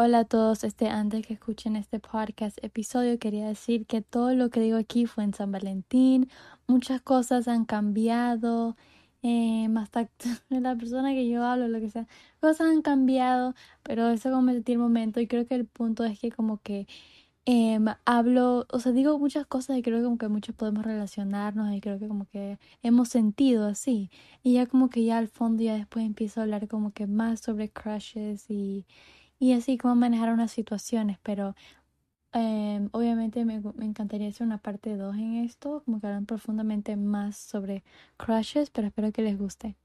Hola a todos, este antes que escuchen este podcast episodio quería decir que todo lo que digo aquí fue en San Valentín, muchas cosas han cambiado, eh, la persona que yo hablo, lo que sea, cosas han cambiado, pero eso como el momento y creo que el punto es que como que eh, hablo, o sea, digo muchas cosas y creo que como que muchos podemos relacionarnos y creo que como que hemos sentido así. Y ya como que ya al fondo ya después empiezo a hablar como que más sobre crushes y y así como manejar unas situaciones, pero em, obviamente me, encantaría hacer una parte 2 en esto, como que hablan profundamente más sobre crushes, pero espero que les guste.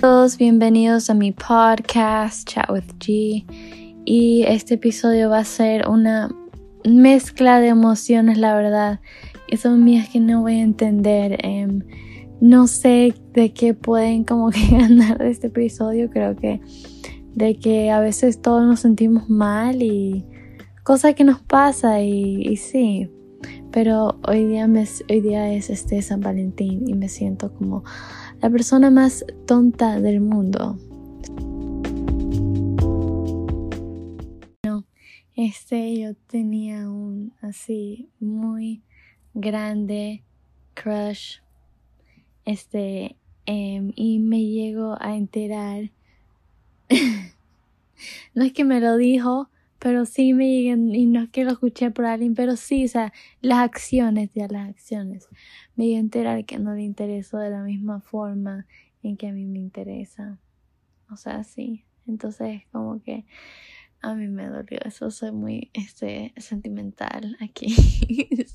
Todos bienvenidos a mi podcast Chat with G y este episodio va a ser una mezcla de emociones, la verdad, y son mías que no voy a entender. Eh, no sé de qué pueden como que ganar de este episodio. Creo que de que a veces todos nos sentimos mal y cosa que nos pasa y, sí. Pero hoy día, me, hoy día es este San Valentín y me siento como la persona más tonta del mundo. No, este yo tenía un así muy grande crush este, em, y me llego a enterar. no es que me lo dijo, pero sí me llegué, y no es que lo escuché por alguien, pero sí, o sea, las acciones, ya las acciones. Me llegué a enterar que no le interesó de la misma forma en que a mí me interesa. O sea, sí. Entonces, como que a mí me dolió eso. Soy muy este, sentimental aquí.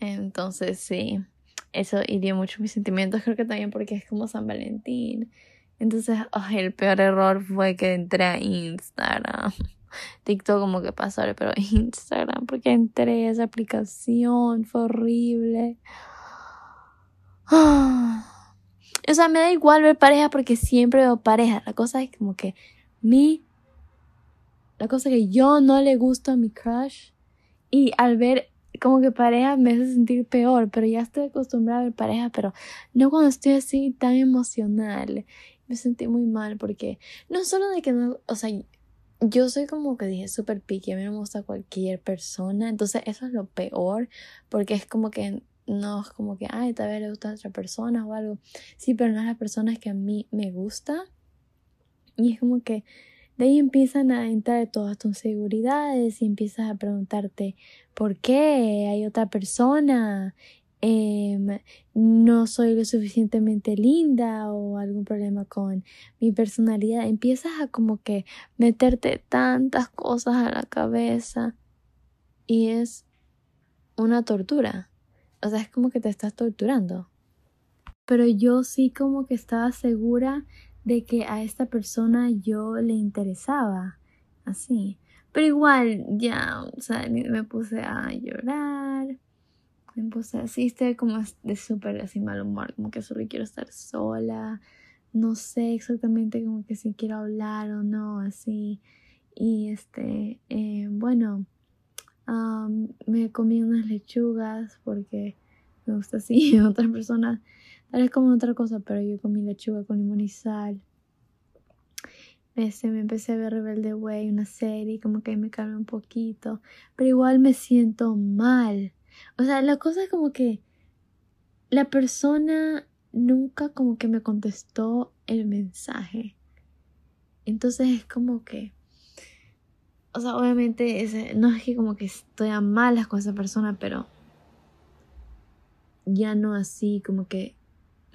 Entonces, sí eso hirió mucho mis sentimientos, creo que también porque es como San Valentín. Entonces, el peor error fue que entré a Instagram. TikTok como que pasó, pero Instagram, porque entré a esa aplicación, fue horrible. O sea, me da igual ver pareja porque siempre veo pareja. La cosa es como que mi... La cosa que yo no le gusto a mi crush. Y al ver como que pareja me hace sentir peor, pero ya estoy acostumbrada a ver pareja, pero no cuando estoy así tan emocional. Me sentí muy mal porque no solo de que no, o sea, yo soy como que dije súper picky, a mí me gusta cualquier persona, entonces eso es lo peor, porque es como que no es como que, ay, tal vez le gusta a otra persona o algo, sí, pero no es la persona que a mí me gusta, y es como que de ahí empiezan a entrar todas tus inseguridades y empiezas a preguntarte por qué hay otra persona, em, no soy lo suficientemente linda o algún problema con mi personalidad. Empiezas a como que meterte tantas cosas a la cabeza y es una tortura. O sea, es como que te estás torturando. Pero yo sí como que estaba segura de que a esta persona yo le interesaba, así. Pero igual, ya, o sea, me puse a llorar, me puse así, estoy como de súper así mal humor, como que solo quiero estar sola, no sé exactamente como que si quiero hablar o no, así. Y este, eh, bueno, me comí unas lechugas porque me gusta así, otras personas Vez como otra cosa, pero yo comí lechuga con limón y sal. Este, me empecé a ver Rebelde Way, una serie, como que me calma un poquito. Pero igual me siento mal. O sea, la cosa es como que la persona nunca como que me contestó el mensaje. Entonces es como que... O sea, obviamente no es que como que estoy a malas con esa persona, pero ya no así como que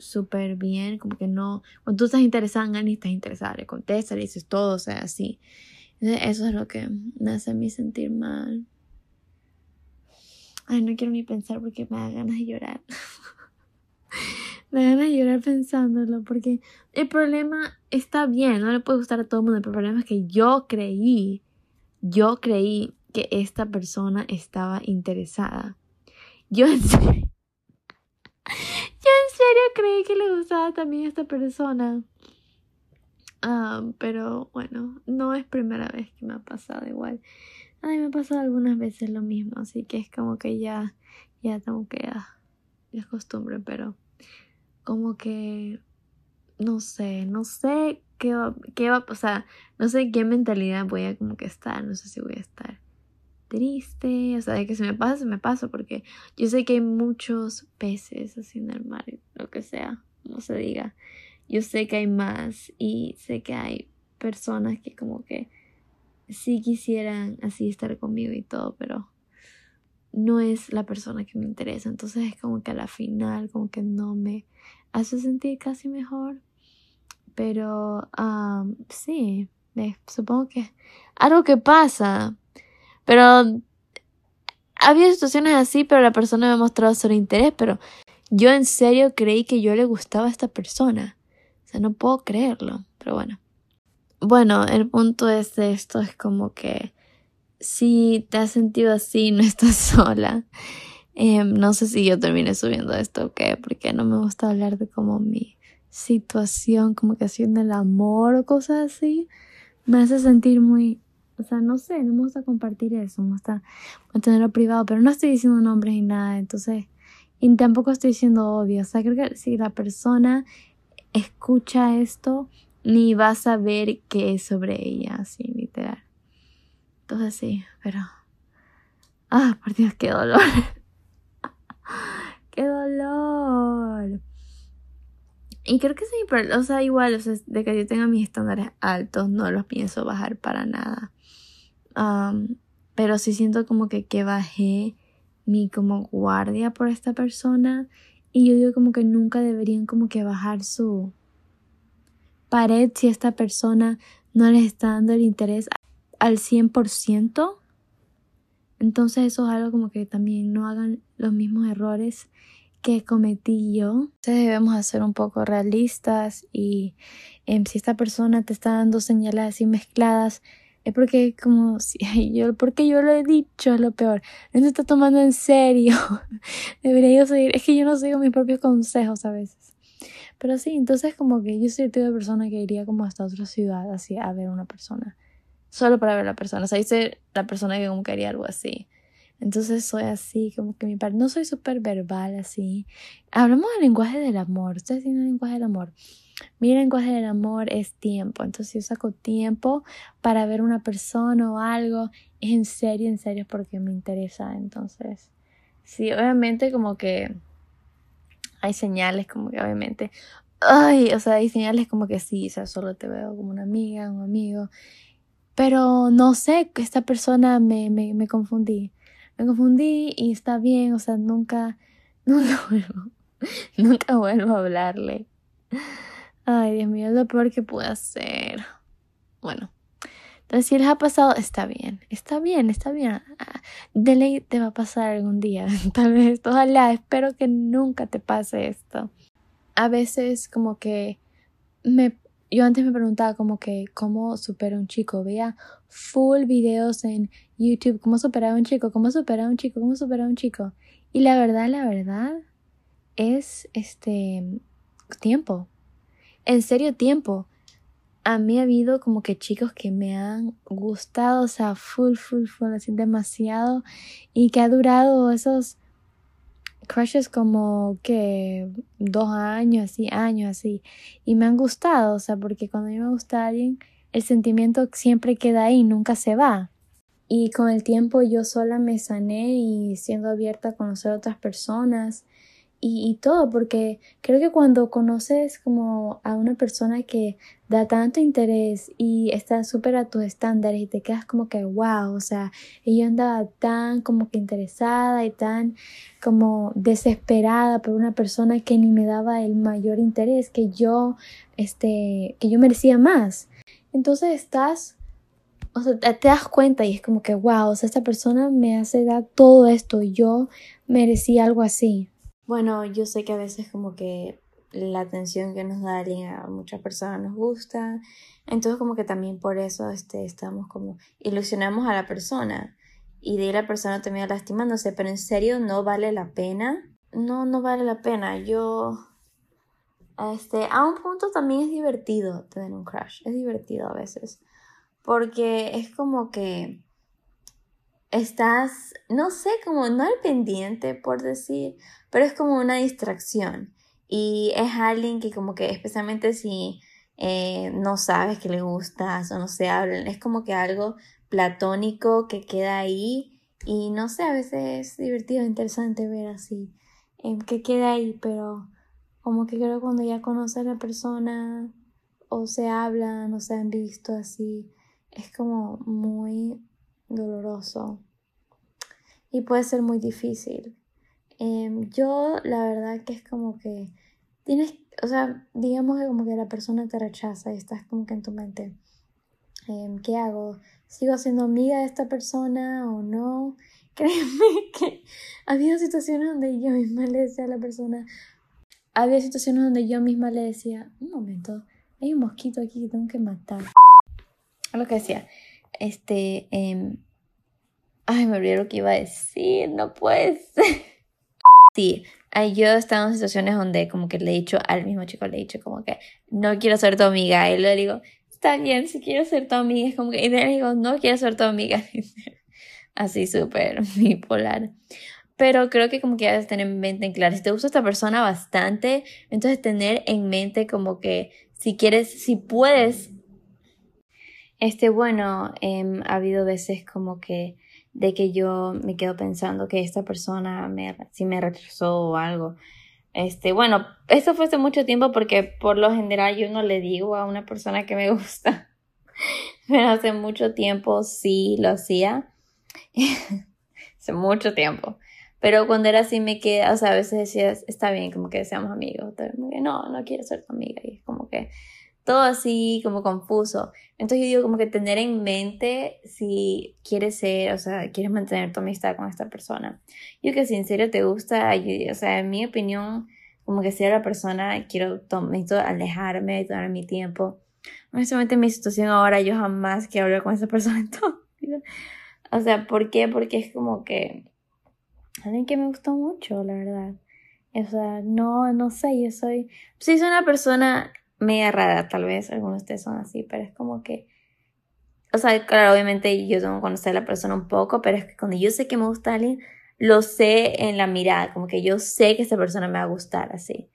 súper bien, como que no, cuando tú estás interesada en alguien, estás interesada, le contestas, le dices todo, o sea, así. Eso es lo que me hace a mí sentir mal. Ay, no quiero ni pensar porque me da ganas de llorar. me da ganas de llorar pensándolo porque el problema está bien, no le puede gustar a todo el mundo, el problema es que yo creí, yo creí que esta persona estaba interesada. Yo en serio, serio creí que le gustaba también a esta persona. Ah, pero bueno, no es primera vez que me ha pasado igual. Ay, me ha pasado algunas veces lo mismo, así que es como que ya, ya tengo que, ya, es costumbre, pero como que no sé, no sé qué va, qué va, o sea, no sé qué mentalidad voy a como que estar, no sé si voy a estar triste, o sea, de que se me pasa, se me pasa, porque yo sé que hay muchos peces así en el mar, lo que sea, no se diga. Yo sé que hay más y sé que hay personas que como que sí quisieran así estar conmigo y todo, pero no es la persona que me interesa. Entonces es como que a la final como que no me hace sentir casi mejor. Pero sí, supongo que algo que pasa. Pero había situaciones así, pero la persona me mostrado su interés, pero yo en serio creí que yo le gustaba a esta persona. O sea, no puedo creerlo, pero bueno. Bueno, el punto es de esto, es como que si te has sentido así, no estás sola. Em, no sé si yo termine subiendo esto o qué, porque no me gusta hablar de como mi situación, como que haciendo el amor o cosas así. Me hace sentir muy o sea, no sé, no me gusta compartir eso, me gusta mantenerlo privado, pero no estoy diciendo nombres ni nada, entonces, y tampoco estoy diciendo obvio, o sea, creo que si la persona escucha esto, ni va a saber qué es sobre ella, así, literal. Entonces sí, pero... Ah, por Dios, qué dolor. qué dolor. Y creo que sí, pero, o sea, igual, o sea, de que yo tenga mis estándares altos, no los pienso bajar para nada pero sí siento como que, que bajé mi como guardia por esta persona y yo digo como que nunca deberían como que bajar su pared si esta persona no les está dando el interés al 100%. Entonces eso es algo como que también no hagan los mismos errores que cometí yo. Entonces debemos ser un poco realistas y em, si esta persona te está dando señales así mezcladas, es porque como si yo porque yo lo he dicho es lo peor. No se está tomando en serio. Debería yo seguir es que yo no sigo mis propios consejos a veces. Pero sí entonces como que yo soy el tipo de persona que iría como hasta otra ciudad así a ver a una persona. Solo para ver a la persona. O sea hice la persona que como quería algo así. Entonces soy así, como que mi parte, no soy súper verbal así. Hablamos del lenguaje del amor, ustedes tienen el lenguaje del amor. Mi lenguaje del amor es tiempo, entonces yo saco tiempo para ver una persona o algo, es en serio, en serio, porque me interesa. Entonces, sí, obviamente como que hay señales como que obviamente, ay, o sea, hay señales como que sí, o sea, solo te veo como una amiga, un amigo, pero no sé, esta persona me, me, me confundí, me confundí y está bien, o sea, nunca, nunca vuelvo, nunca vuelvo a hablarle. Ay, Dios mío, es lo peor que puedo hacer. Bueno, entonces si les ha pasado, está bien, está bien, está bien. Ah, de ley te va a pasar algún día, tal vez, ojalá, espero que nunca te pase esto. A veces como que me, yo antes me preguntaba como que cómo supera un chico, veía full videos en YouTube, cómo superar a un chico, cómo superar a un chico, cómo superar a un chico. Y la verdad, la verdad es este tiempo en serio tiempo. A mí ha habido como que chicos que me han gustado, o sea, full, full, full, así demasiado. Y que ha durado esos crushes como que dos años, así, años, así. Y me han gustado, o sea, porque cuando a mí me gusta alguien, el sentimiento siempre queda ahí, nunca se va. Y con el tiempo yo sola me sané y siendo abierta a conocer otras personas y, todo, porque creo que cuando conoces como a una persona que da tanto interés y está súper a tus estándares y te quedas como que wow, o sea, ella andaba tan como que interesada y tan como desesperada por una persona que ni me daba el mayor interés que yo, este, que yo merecía más. Entonces estás o sea, te das cuenta y es como que, wow, o sea, esta persona me hace dar todo esto, y yo merecía algo así. Bueno, yo sé que a veces como que la atención que nos da a muchas personas nos gusta, entonces como que también por eso este, estamos como ilusionamos a la persona y de ahí la persona termina lastimándose, pero en serio no vale la pena. No, no vale la pena. Yo, este, a un punto también es divertido tener un crush, es divertido a veces, porque es como que estás, no sé, como no al pendiente, por decir, pero es como una distracción. Y es alguien que como que especialmente si eh, no sabes que le gustas o no se hablan, es como que algo platónico que queda ahí y no sé, a veces es divertido, interesante ver así, eh, que queda ahí, pero como que creo cuando ya conoces a la persona o se hablan o se han visto así, es como muy doloroso y puede ser muy difícil. Em, yo la verdad que es como que tienes, o sea, digamos que como que la persona te rechaza y estás como que en tu mente, em, ¿qué hago? ¿Sigo siendo amiga de esta persona o no? Créeme que había situaciones donde yo misma le decía a la persona, había situaciones donde yo misma le decía, un momento, hay un mosquito aquí que tengo que matar. Lo que decía, este, eh, ay, me olvidé lo que iba a decir, no puedes. sí, yo he estado en situaciones donde como que le he dicho al mismo chico, le he dicho como que no quiero ser tu amiga, y le digo, está bien, si quiero ser tu amiga, es como que, y le digo, no quiero ser tu amiga. Así súper bipolar. Pero creo que como que debes tener en mente en claro, si te gusta esta persona bastante, entonces tener en mente como que si quieres, si puedes, este, bueno, em, ha habido veces como que de que yo me quedo pensando que esta persona me, si me rechazó o algo. Este, bueno, esto fue hace mucho tiempo porque por lo general yo no le digo a una persona que me gusta. Pero hace mucho tiempo sí lo hacía. hace mucho tiempo. Pero cuando era así me queda, o sea, a veces decías, está bien, como que seamos amigos. no, no quiero ser tu amiga. Y es como que todo así como confuso. Entonces yo digo como que tener en mente si quieres ser, o sea, quieres mantener tu amistad con esta persona. Yo que si te gusta, o sea, en mi opinión, como que sea la persona, quiero necesito alejarme, tomar mi tiempo. Honestamente en mi situación ahora yo jamás quiero hablar con esa persona en todo. O sea, ¿por qué? Porque es como que alguien que me gustó mucho, la verdad. O sea, no, no sé, yo soy, sí soy una persona media rara, tal vez algunos de ustedes son así, pero es como que, o sea, claro, obviamente yo tengo que conocer a la persona un poco, pero es que cuando yo sé que me gusta alguien, lo sé en la mirada, como que yo sé que esa persona me va a gustar así.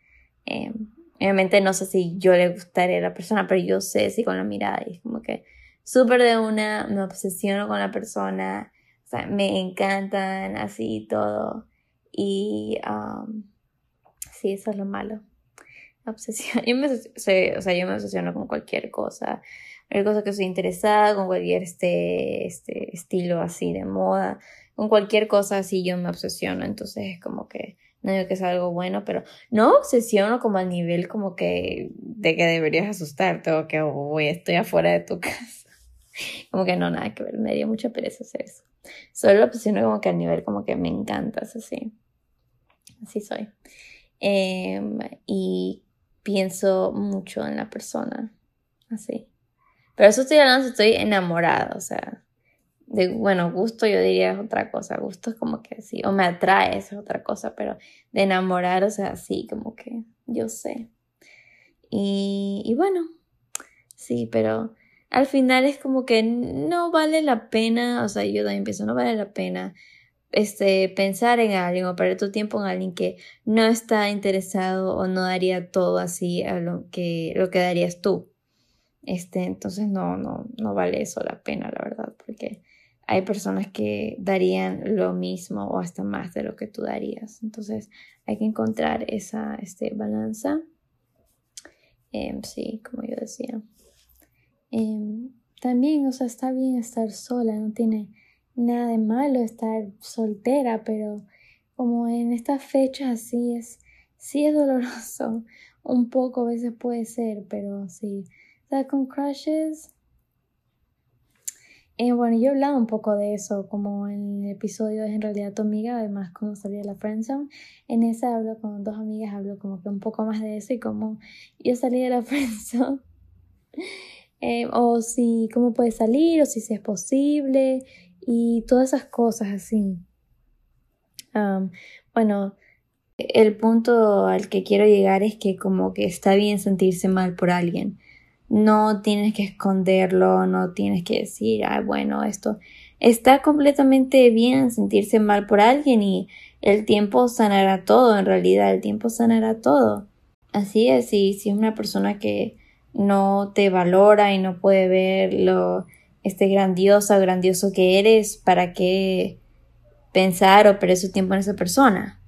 Em, obviamente no sé si yo le gustaría a la persona, pero yo sé si con la mirada, y es como que súper de una, me obsesiono con la persona, o sea, me encantan así todo. Y um, sí, eso es lo malo. Obsesión. Yo me, o sea, yo me obsesiono con cualquier cosa. Cualquier cosa que soy interesada, con cualquier este, este estilo así de moda. Con cualquier cosa así yo me obsesiono. Entonces es como que no digo que es algo bueno, pero no obsesiono como al nivel como que de que deberías asustarte o que voy estoy afuera de tu casa. Como que no, nada que ver, me dio mucha pereza hacer eso. Solo lo obsesiono como que al nivel como que me encanta, así. Así soy. Em, y pienso mucho en la persona, así. Pero eso estoy hablando, estoy enamorada, o sea, de, bueno, gusto yo diría es otra cosa, gusto es como que sí, o me atrae, es otra cosa, pero de enamorar, o sea, sí, como que yo sé. Y, y bueno, sí, pero al final es como que no vale la pena, o sea, yo también pienso, no vale la pena este, pensar en alguien o perder tu tiempo en alguien que no está interesado o no daría todo así a lo que, lo que darías tú. Este, entonces no, no, no vale eso la pena, la verdad, porque hay personas que darían lo mismo o hasta más de lo que tú darías. Entonces hay que encontrar esa este, balanza. Em, sí, como yo decía. Em, también, o sea, está bien estar sola, no tiene nada de malo estar soltera, pero como en estas fechas así es, sí es doloroso, un poco a veces puede ser, pero sí. O sea, con crushes, eh, bueno, yo he hablado un poco de eso, como en el episodio es en realidad tu amiga, además como salía la friendzone. En ese hablo con dos amigas, hablo como que un poco más de eso y como yo salí de la friendzone. Eh, o si cómo puede salir, o si, es posible, y todas esas cosas así. bueno, el punto al que quiero llegar es que como que está bien sentirse mal por alguien. No tienes que esconderlo, no tienes que decir, ah, bueno, esto está completamente bien sentirse mal por alguien y el tiempo sanará todo, en realidad el tiempo sanará todo. así es, y si es una persona que no te valora y no puede ver lo este grandioso o grandioso que eres, ¿para qué pensar o perder su tiempo en esa persona?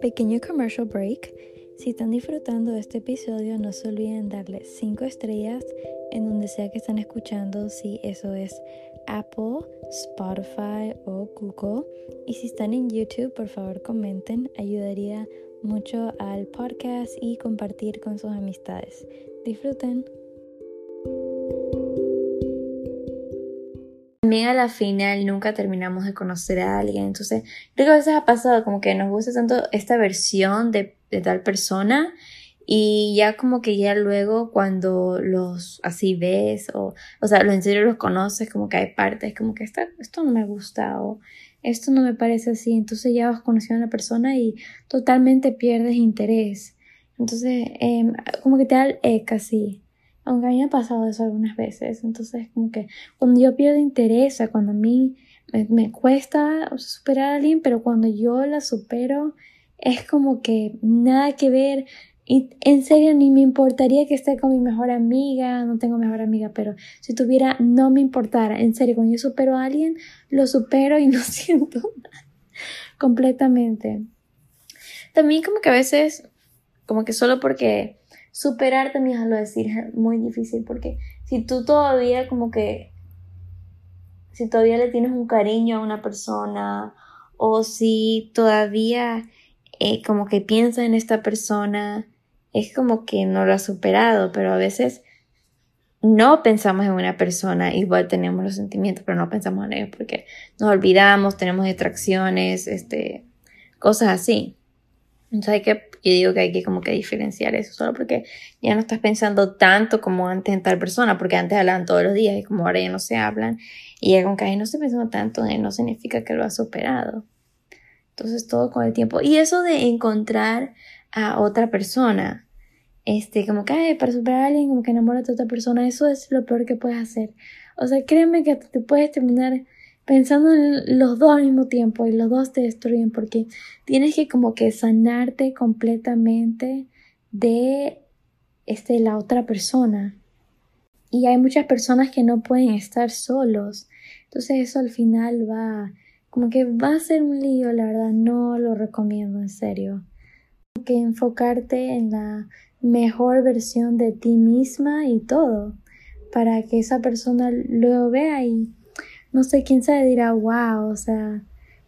Pequeño commercial break. Si están disfrutando de este episodio, no se olviden darle 5 estrellas en donde sea que están escuchando, si eso es Apple, Spotify o Google. Y si están en YouTube, por favor comenten, ayudaría mucho al podcast y compartir con sus amistades. Disfruten. También a la final nunca terminamos de conocer a alguien, entonces creo que a veces ha pasado como que nos gusta tanto esta versión de, de tal persona y ya como que ya luego cuando los así ves o, o sea, los en serio los conoces, como que hay partes como que esta, esto no me gusta o esto no me parece así. Entonces ya vas conociendo a la persona y totalmente pierdes interés. Entonces, em, como que te da el casi. Aunque a mí me ha pasado eso algunas veces. Entonces, como que cuando yo pierdo interés, o cuando a mí me, me cuesta superar a alguien, pero cuando yo la supero, es como que nada que ver, y en serio, ni me importaría que esté con mi mejor amiga, no tengo mejor amiga, pero si tuviera, no me importara. En serio, cuando yo supero a alguien, lo supero y no siento nada. Completamente. También como que a veces, como que solo porque superar también es lo decir es muy difícil, porque si tú todavía como que, si todavía le tienes un cariño a una persona, o si todavía eh, como que piensas en esta persona, es como que no lo ha superado, pero a veces no pensamos en una persona, igual tenemos los sentimientos, pero no pensamos en ellos porque nos olvidamos, tenemos distracciones, este, cosas así. Entonces hay que, yo digo que hay que como que diferenciar eso, solo porque ya no estás pensando tanto como antes en tal persona, porque antes hablaban todos los días y como ahora ya no se hablan, y ya con que no se pensando tanto, no significa que lo ha superado. Entonces todo con el tiempo. Y eso de encontrar a otra persona. Este, como que para superar a alguien, como que enamorarte a otra persona, eso es lo peor que puedes hacer. O sea, créeme que te puedes terminar pensando en los dos al mismo tiempo y los dos te destruyen porque tienes que como que sanarte completamente de este, la otra persona. Y hay muchas personas que no pueden estar solos. Entonces eso al final va, como que va a ser un lío, la verdad, no lo recomiendo en serio que enfocarte en la mejor versión de ti misma y todo, para que esa persona lo vea y no sé quién sabe dirá, wow, o sea,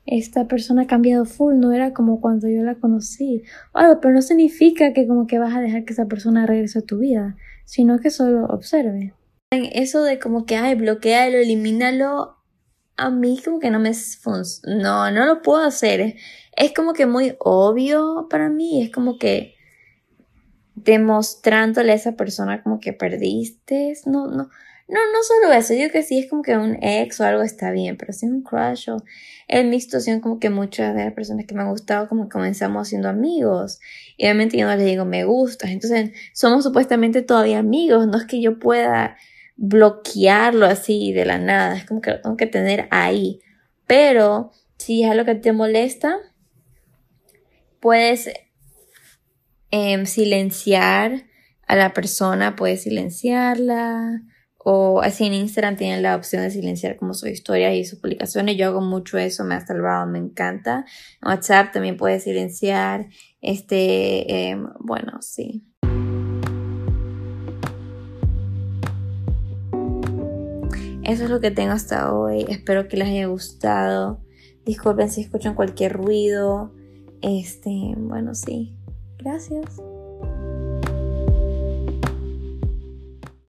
esta persona ha cambiado full, no era como cuando yo la conocí, algo, pero no significa que como que vas a dejar que esa persona regrese a tu vida, sino que solo observe. Eso de como que, ay, bloquealo, elimínalo, a mí como que no me no, no lo puedo hacer es como que muy obvio para mí, es como que demostrándole a esa persona como que perdiste, no, no, no, no solo eso, yo que sí es como que un ex o algo está bien, pero si un crush o en mi situación como que muchas de las personas que me han gustado como comenzamos siendo amigos y obviamente yo no les digo me gustas, entonces somos supuestamente todavía amigos, no es que yo pueda bloquearlo así de la nada, es como que lo tengo que tener ahí, pero si es algo que te molesta, puedes em, silenciar a la persona, puedes silenciarla. O así en Instagram tienen la opción de silenciar como sus historias y sus publicaciones. Yo hago mucho eso, me ha salvado, me encanta. En WhatsApp también puedes silenciar. Este, em, bueno, sí. Eso es lo que tengo hasta hoy. Espero que les haya gustado. Disculpen si escuchan cualquier ruido. Este, bueno, sí. Gracias.